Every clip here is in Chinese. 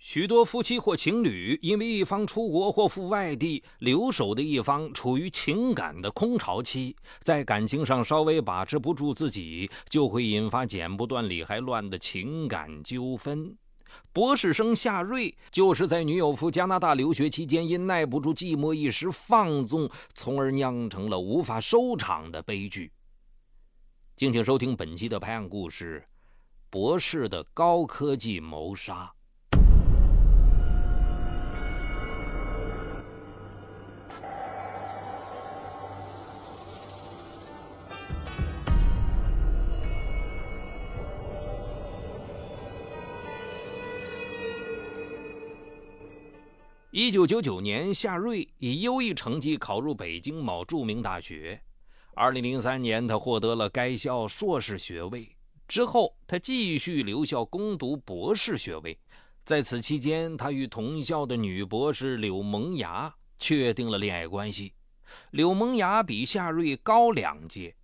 许多夫妻或情侣因为一方出国或赴外地，留守的一方处于情感的空巢期，在感情上稍微把持不住自己，就会引发剪不断理还乱的情感纠纷。博士生夏瑞就是在女友赴加拿大留学期间，因耐不住寂寞一时放纵，从而酿成了无法收场的悲剧。敬请收听本期的拍案故事：博士的高科技谋杀。一九九九年，夏瑞以优异成绩考入北京某著名大学。二零零三年，他获得了该校硕士学位。之后，他继续留校攻读博士学位。在此期间，他与同校的女博士柳萌芽确定了恋爱关系。柳萌芽比夏瑞高两届。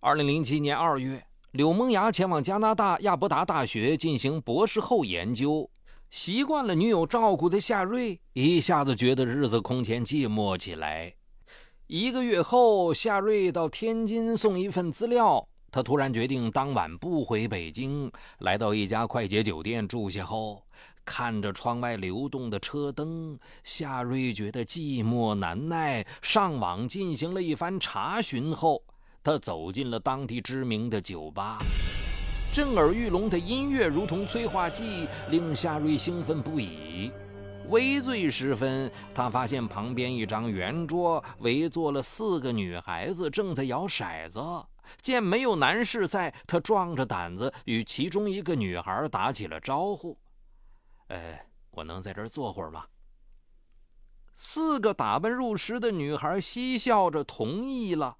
二零零七年二月，柳萌芽前往加拿大亚伯达大学进行博士后研究。习惯了女友照顾的夏瑞一下子觉得日子空前寂寞起来。一个月后，夏瑞到天津送一份资料，他突然决定当晚不回北京。来到一家快捷酒店住下后，看着窗外流动的车灯，夏瑞觉得寂寞难耐。上网进行了一番查询后，他走进了当地知名的酒吧。震耳欲聋的音乐如同催化剂，令夏瑞兴奋不已。微醉时分，他发现旁边一张圆桌围坐了四个女孩子，正在摇骰子。见没有男士在，他壮着胆子与其中一个女孩打起了招呼：“哎，我能在这儿坐会儿吗？”四个打扮入时的女孩嬉笑着同意了。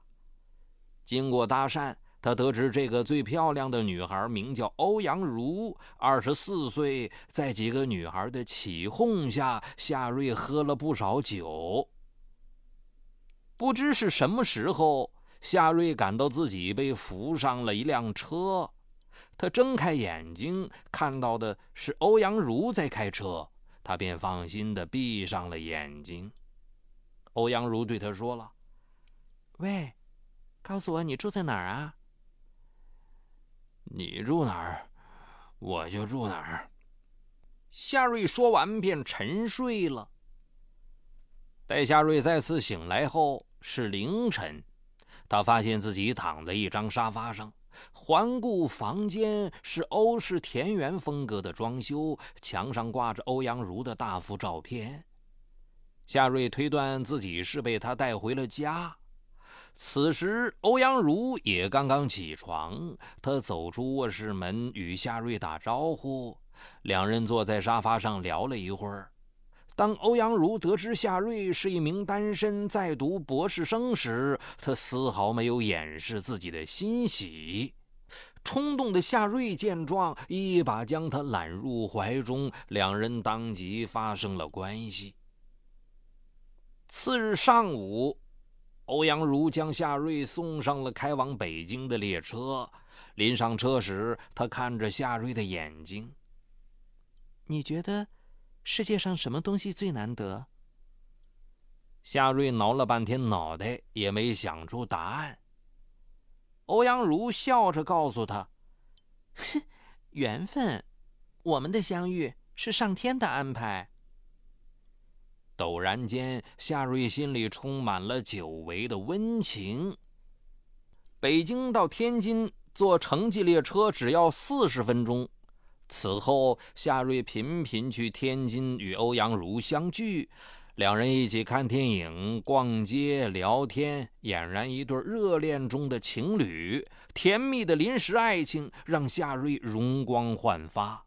经过搭讪。他得知这个最漂亮的女孩名叫欧阳如，二十四岁。在几个女孩的起哄下，夏瑞喝了不少酒。不知是什么时候，夏瑞感到自己被扶上了一辆车。他睁开眼睛，看到的是欧阳如在开车，他便放心的闭上了眼睛。欧阳如对他说了：“喂，告诉我你住在哪儿啊？”你住哪儿，我就住哪儿。夏瑞说完便沉睡了。待夏瑞再次醒来后是凌晨，他发现自己躺在一张沙发上，环顾房间是欧式田园风格的装修，墙上挂着欧阳如的大幅照片。夏瑞推断自己是被他带回了家。此时，欧阳如也刚刚起床。他走出卧室门，与夏瑞打招呼。两人坐在沙发上聊了一会儿。当欧阳如得知夏瑞是一名单身在读博士生时，他丝毫没有掩饰自己的欣喜。冲动的夏瑞见状，一把将他揽入怀中，两人当即发生了关系。次日上午。欧阳如将夏瑞送上了开往北京的列车。临上车时，他看着夏瑞的眼睛：“你觉得世界上什么东西最难得？”夏瑞挠了半天脑袋，也没想出答案。欧阳如笑着告诉他：“哼，缘分，我们的相遇是上天的安排。”陡然间，夏瑞心里充满了久违的温情。北京到天津坐城际列车只要四十分钟。此后，夏瑞频频去天津与欧阳如相聚，两人一起看电影、逛街、聊天，俨然一对热恋中的情侣。甜蜜的临时爱情让夏瑞容光焕发。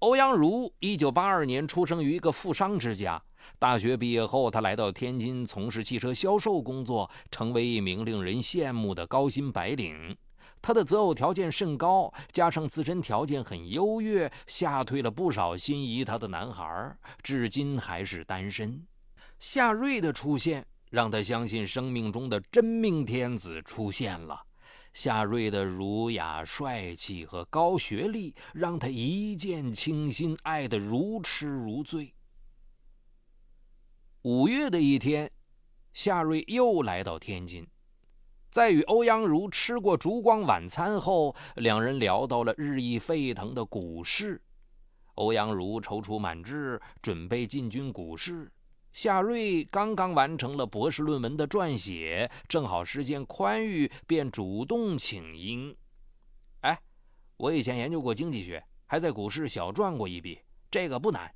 欧阳如一九八二年出生于一个富商之家。大学毕业后，他来到天津从事汽车销售工作，成为一名令人羡慕的高薪白领。他的择偶条件甚高，加上自身条件很优越，吓退了不少心仪他的男孩，至今还是单身。夏瑞的出现让他相信生命中的真命天子出现了。夏瑞的儒雅、帅气和高学历让他一见倾心，爱得如痴如醉。五月的一天，夏瑞又来到天津，在与欧阳如吃过烛光晚餐后，两人聊到了日益沸腾的股市。欧阳如踌躇满志，准备进军股市。夏瑞刚刚完成了博士论文的撰写，正好时间宽裕，便主动请缨。哎，我以前研究过经济学，还在股市小赚过一笔，这个不难。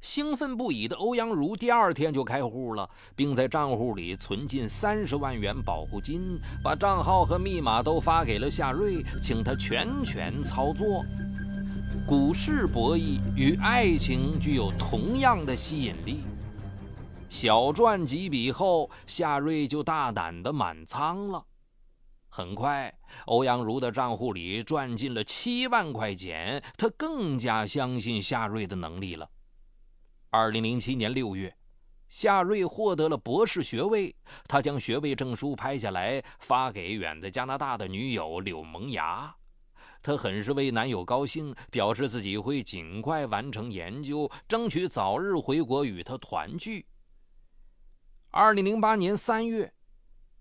兴奋不已的欧阳如第二天就开户了，并在账户里存进三十万元保护金，把账号和密码都发给了夏瑞，请他全权操作。股市博弈与爱情具有同样的吸引力。小赚几笔后，夏瑞就大胆的满仓了。很快，欧阳如的账户里赚进了七万块钱，他更加相信夏瑞的能力了。二零零七年六月，夏瑞获得了博士学位，他将学位证书拍下来发给远在加拿大的女友柳萌芽。他很是为男友高兴，表示自己会尽快完成研究，争取早日回国与他团聚。二零零八年三月，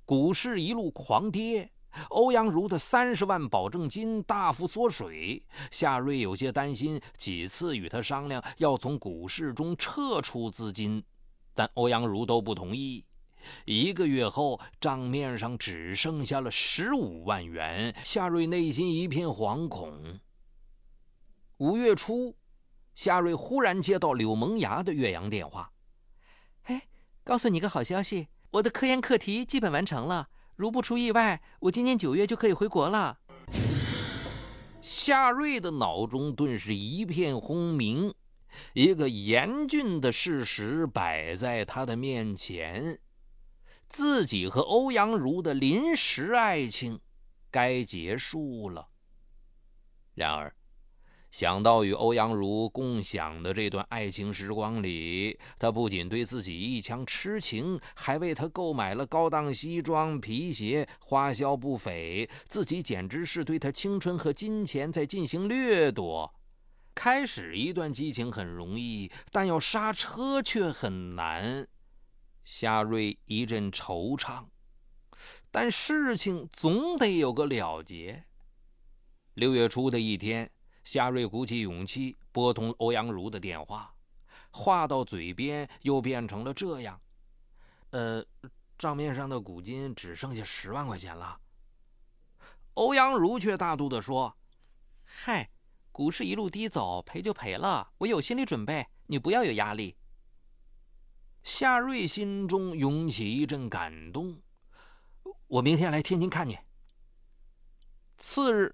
股市一路狂跌，欧阳如的三十万保证金大幅缩水。夏瑞有些担心，几次与他商量要从股市中撤出资金，但欧阳如都不同意。一个月后，账面上只剩下了十五万元，夏瑞内心一片惶恐。五月初，夏瑞忽然接到柳萌芽的岳阳电话：“哎，告诉你个好消息，我的科研课题基本完成了，如不出意外，我今年九月就可以回国了。”夏瑞的脑中顿时一片轰鸣，一个严峻的事实摆在他的面前。自己和欧阳如的临时爱情该结束了。然而，想到与欧阳如共享的这段爱情时光里，他不仅对自己一腔痴情，还为她购买了高档西装、皮鞋，花销不菲。自己简直是对她青春和金钱在进行掠夺。开始一段激情很容易，但要刹车却很难。夏瑞一阵惆怅，但事情总得有个了结。六月初的一天，夏瑞鼓起勇气拨通欧阳如的电话，话到嘴边又变成了这样：“呃，账面上的股金只剩下十万块钱了。”欧阳如却大度地说：“嗨，股市一路低走，赔就赔了，我有心理准备，你不要有压力。”夏瑞心中涌起一阵感动，我明天来天津看你。次日，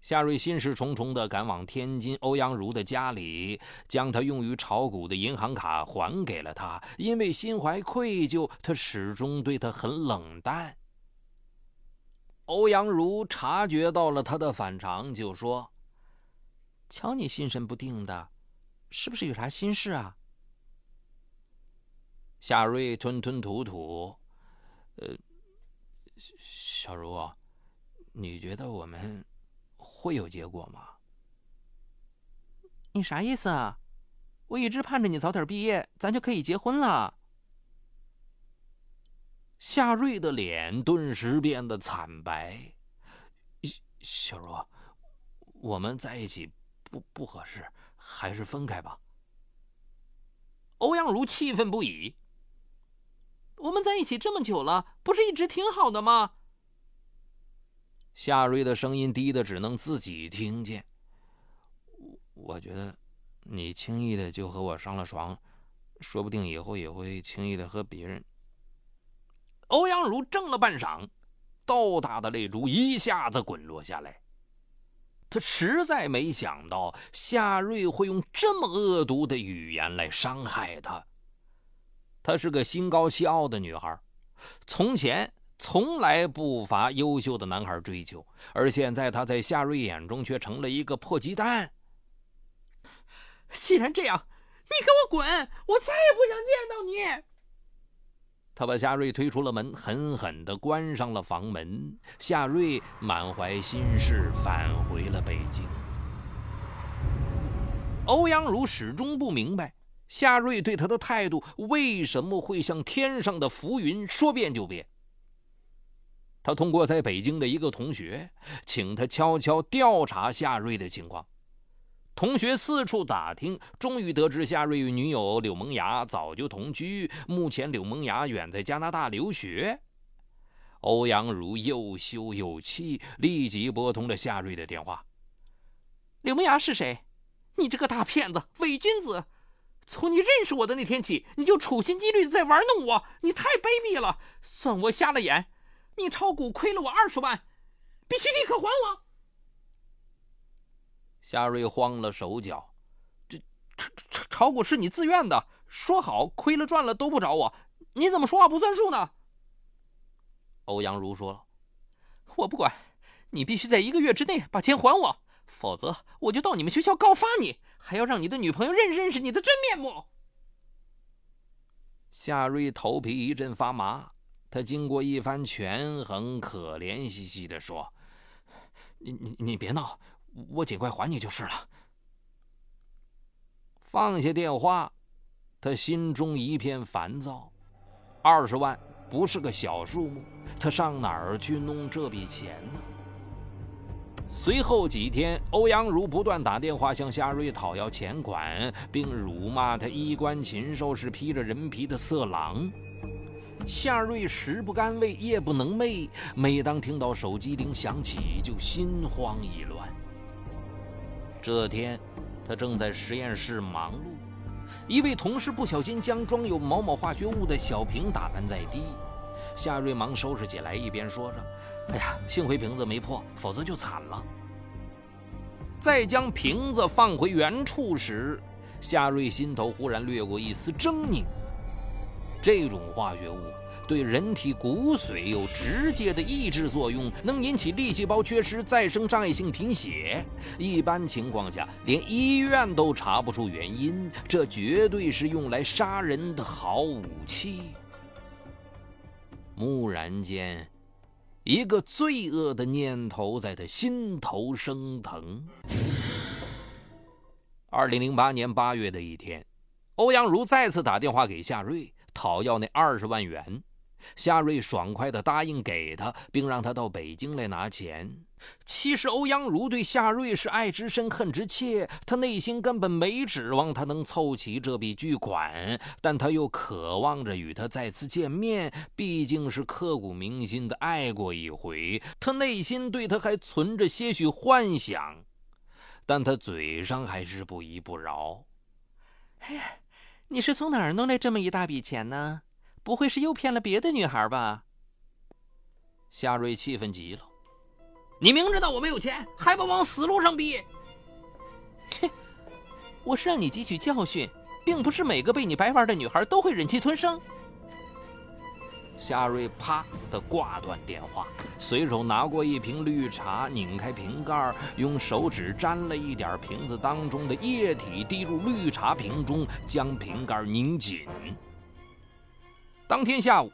夏瑞心事重重地赶往天津欧阳如的家里，将他用于炒股的银行卡还给了他。因为心怀愧疚，他始终对他很冷淡。欧阳如察觉到了他的反常，就说：“瞧你心神不定的，是不是有啥心事啊？”夏瑞吞吞吐吐：“呃，小茹，你觉得我们会有结果吗？你啥意思啊？我一直盼着你早点毕业，咱就可以结婚了。”夏瑞的脸顿时变得惨白。小茹，我们在一起不不合适，还是分开吧。欧阳如气愤不已。我们在一起这么久了，不是一直挺好的吗？夏瑞的声音低的只能自己听见。我觉得，你轻易的就和我上了床，说不定以后也会轻易的和别人。欧阳如怔了半晌，豆大的泪珠一下子滚落下来。他实在没想到夏瑞会用这么恶毒的语言来伤害他。她是个心高气傲的女孩，从前从来不乏优秀的男孩追求，而现在她在夏瑞眼中却成了一个破鸡蛋。既然这样，你给我滚！我再也不想见到你。他把夏瑞推出了门，狠狠地关上了房门。夏瑞满怀心事返回了北京。欧阳如始终不明白夏瑞对他的态度为什么会像天上的浮云，说变就变。他通过在北京的一个同学，请他悄悄调查夏瑞的情况。同学四处打听，终于得知夏瑞与女友柳萌芽早就同居，目前柳萌芽远在加拿大留学。欧阳如又羞又气，立即拨通了夏瑞的电话。柳萌芽是谁？你这个大骗子、伪君子！从你认识我的那天起，你就处心积虑的在玩弄我，你太卑鄙了！算我瞎了眼！你炒股亏了我二十万，必须立刻还我！夏瑞慌了手脚，这炒炒股是你自愿的，说好亏了赚了都不找我，你怎么说话不算数呢？欧阳如说了：“我不管，你必须在一个月之内把钱还我。”否则，我就到你们学校告发你，还要让你的女朋友认识认识你的真面目。夏瑞头皮一阵发麻，他经过一番权衡，可怜兮兮地说：“你你你别闹，我尽快还你就是了。”放下电话，他心中一片烦躁。二十万不是个小数目，他上哪儿去弄这笔钱呢？随后几天，欧阳如不断打电话向夏瑞讨要钱款，并辱骂他衣冠禽兽是披着人皮的色狼。夏瑞食不甘味，夜不能寐，每当听到手机铃响起，就心慌意乱。这天，他正在实验室忙碌，一位同事不小心将装有某某化学物的小瓶打翻在地，夏瑞忙收拾起来，一边说着。哎呀，幸亏瓶子没破，否则就惨了。再将瓶子放回原处时，夏瑞心头忽然掠过一丝狰狞。这种化学物对人体骨髓有直接的抑制作用，能引起粒细胞缺失、再生障碍性贫血。一般情况下，连医院都查不出原因。这绝对是用来杀人的好武器。蓦然间。一个罪恶的念头在他心头升腾。二零零八年八月的一天，欧阳如再次打电话给夏瑞，讨要那二十万元。夏瑞爽快地答应给他，并让他到北京来拿钱。其实欧阳如对夏瑞是爱之深恨之切，他内心根本没指望他能凑齐这笔巨款，但他又渴望着与他再次见面，毕竟是刻骨铭心的爱过一回，他内心对他还存着些许幻想，但他嘴上还是不依不饶。哎呀，你是从哪儿弄来这么一大笔钱呢？不会是又骗了别的女孩吧？夏瑞气愤极了。你明知道我没有钱，还不往死路上逼？哼！我是让你汲取教训，并不是每个被你白玩的女孩都会忍气吞声。夏瑞啪的挂断电话，随手拿过一瓶绿茶，拧开瓶盖，用手指沾了一点瓶子当中的液体，滴入绿茶瓶中，将瓶盖拧紧。当天下午，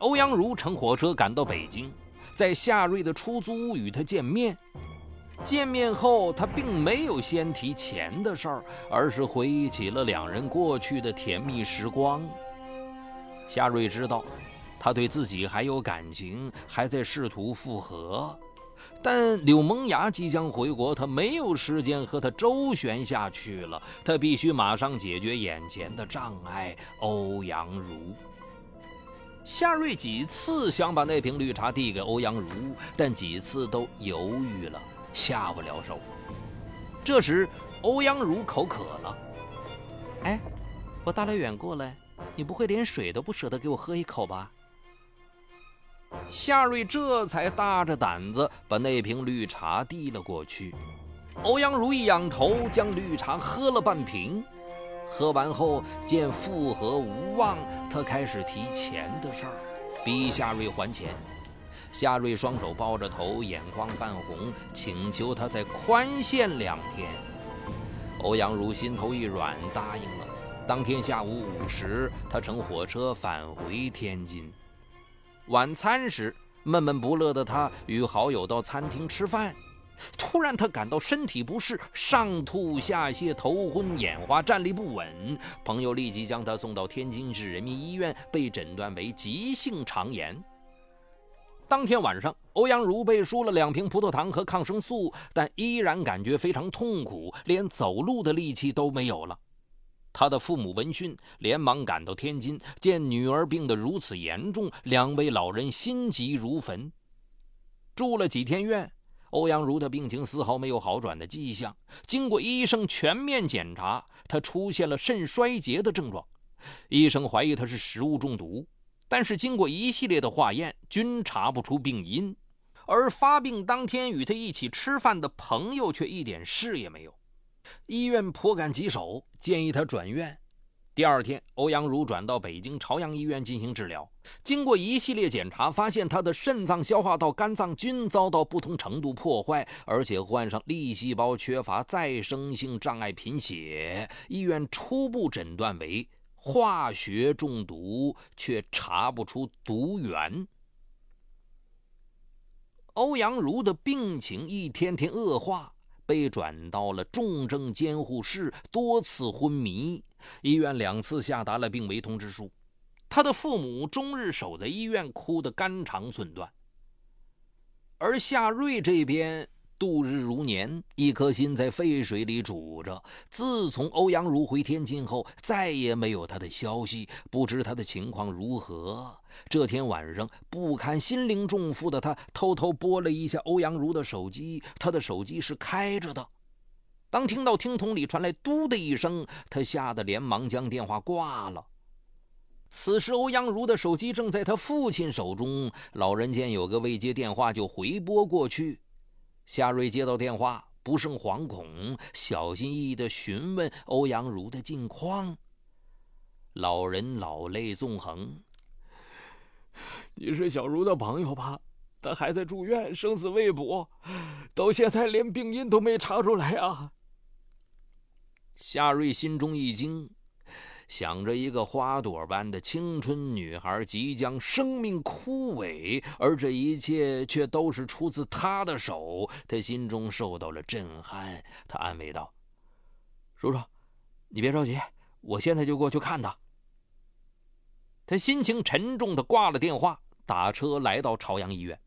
欧阳如乘火车赶到北京，在夏瑞的出租屋与他见面。见面后，他并没有先提钱的事儿，而是回忆起了两人过去的甜蜜时光。夏瑞知道，他对自己还有感情，还在试图复合。但柳萌芽即将回国，他没有时间和他周旋下去了。他必须马上解决眼前的障碍。欧阳如，夏瑞几次想把那瓶绿茶递给欧阳如，但几次都犹豫了，下不了手。这时，欧阳如口渴了。哎，我大老远过来，你不会连水都不舍得给我喝一口吧？夏瑞这才大着胆子把那瓶绿茶递了过去。欧阳如一仰头，将绿茶喝了半瓶。喝完后，见复合无望，他开始提钱的事儿，逼夏瑞还钱。夏瑞双手抱着头，眼眶泛红，请求他再宽限两天。欧阳如心头一软，答应了。当天下午五时，他乘火车返回天津。晚餐时，闷闷不乐的他与好友到餐厅吃饭，突然他感到身体不适，上吐下泻，头昏眼花，站立不稳。朋友立即将他送到天津市人民医院，被诊断为急性肠炎。当天晚上，欧阳如被输了两瓶葡萄糖和抗生素，但依然感觉非常痛苦，连走路的力气都没有了。他的父母闻讯，连忙赶到天津，见女儿病得如此严重，两位老人心急如焚。住了几天院，欧阳如的病情丝毫没有好转的迹象。经过医生全面检查，他出现了肾衰竭的症状，医生怀疑他是食物中毒，但是经过一系列的化验，均查不出病因。而发病当天与他一起吃饭的朋友却一点事也没有。医院颇感棘手，建议他转院。第二天，欧阳如转到北京朝阳医院进行治疗。经过一系列检查，发现他的肾脏、消化道、肝脏均遭到不同程度破坏，而且患上粒细胞缺乏再生性障碍贫血。医院初步诊断为化学中毒，却查不出毒源。欧阳如的病情一天天恶化。被转到了重症监护室，多次昏迷。医院两次下达了病危通知书。他的父母终日守在医院，哭得肝肠寸断。而夏瑞这边。度日如年，一颗心在沸水里煮着。自从欧阳如回天津后，再也没有他的消息，不知他的情况如何。这天晚上，不堪心灵重负的他偷偷拨了一下欧阳如的手机，他的手机是开着的。当听到听筒里传来“嘟”的一声，他吓得连忙将电话挂了。此时，欧阳如的手机正在他父亲手中，老人见有个未接电话，就回拨过去。夏瑞接到电话，不胜惶恐，小心翼翼地询问欧阳如的近况。老人老泪纵横：“你是小茹的朋友吧？她还在住院，生死未卜，到现在连病因都没查出来啊！”夏瑞心中一惊。想着一个花朵般的青春女孩即将生命枯萎，而这一切却都是出自他的手，他心中受到了震撼。他安慰道：“叔叔，你别着急，我现在就过去看他。”他心情沉重的挂了电话，打车来到朝阳医院。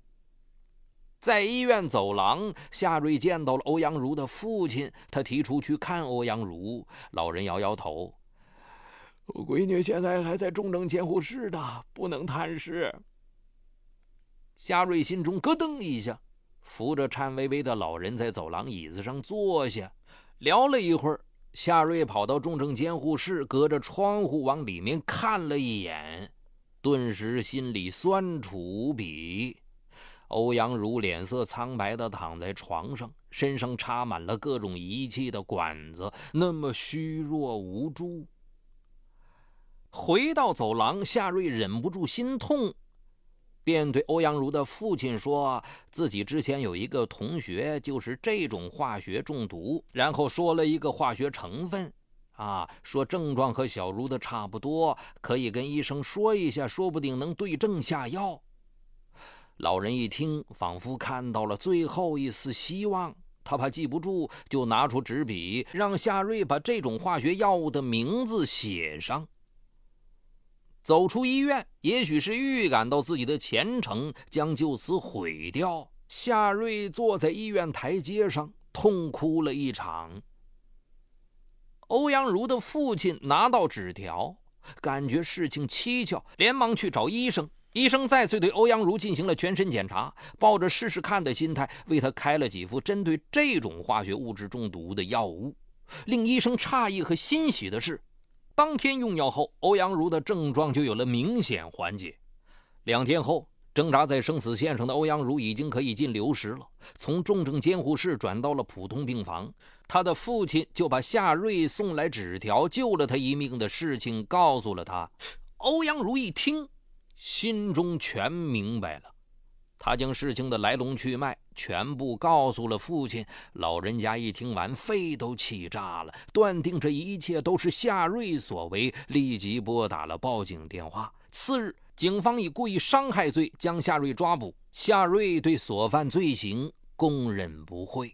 在医院走廊，夏瑞见到了欧阳如的父亲，他提出去看欧阳如，老人摇摇头。我闺女现在还在重症监护室呢，不能探视。夏瑞心中咯噔一下，扶着颤巍巍的老人在走廊椅子上坐下，聊了一会儿。夏瑞跑到重症监护室，隔着窗户往里面看了一眼，顿时心里酸楚无比。欧阳如脸色苍白地躺在床上，身上插满了各种仪器的管子，那么虚弱无助。回到走廊，夏瑞忍不住心痛，便对欧阳如的父亲说：“自己之前有一个同学就是这种化学中毒。”然后说了一个化学成分，啊，说症状和小茹的差不多，可以跟医生说一下，说不定能对症下药。老人一听，仿佛看到了最后一丝希望，他怕记不住，就拿出纸笔，让夏瑞把这种化学药物的名字写上。走出医院，也许是预感到自己的前程将就此毁掉，夏瑞坐在医院台阶上痛哭了一场。欧阳如的父亲拿到纸条，感觉事情蹊跷，连忙去找医生。医生再次对欧阳如进行了全身检查，抱着试试看的心态，为他开了几副针对这种化学物质中毒的药物。令医生诧异和欣喜的是。当天用药后，欧阳如的症状就有了明显缓解。两天后，挣扎在生死线上的欧阳如已经可以进流食了，从重症监护室转到了普通病房。他的父亲就把夏瑞送来纸条救了他一命的事情告诉了他。欧阳如一听，心中全明白了。他将事情的来龙去脉全部告诉了父亲。老人家一听完，肺都气炸了，断定这一切都是夏瑞所为，立即拨打了报警电话。次日，警方以故意伤害罪将夏瑞抓捕。夏瑞对所犯罪行供认不讳。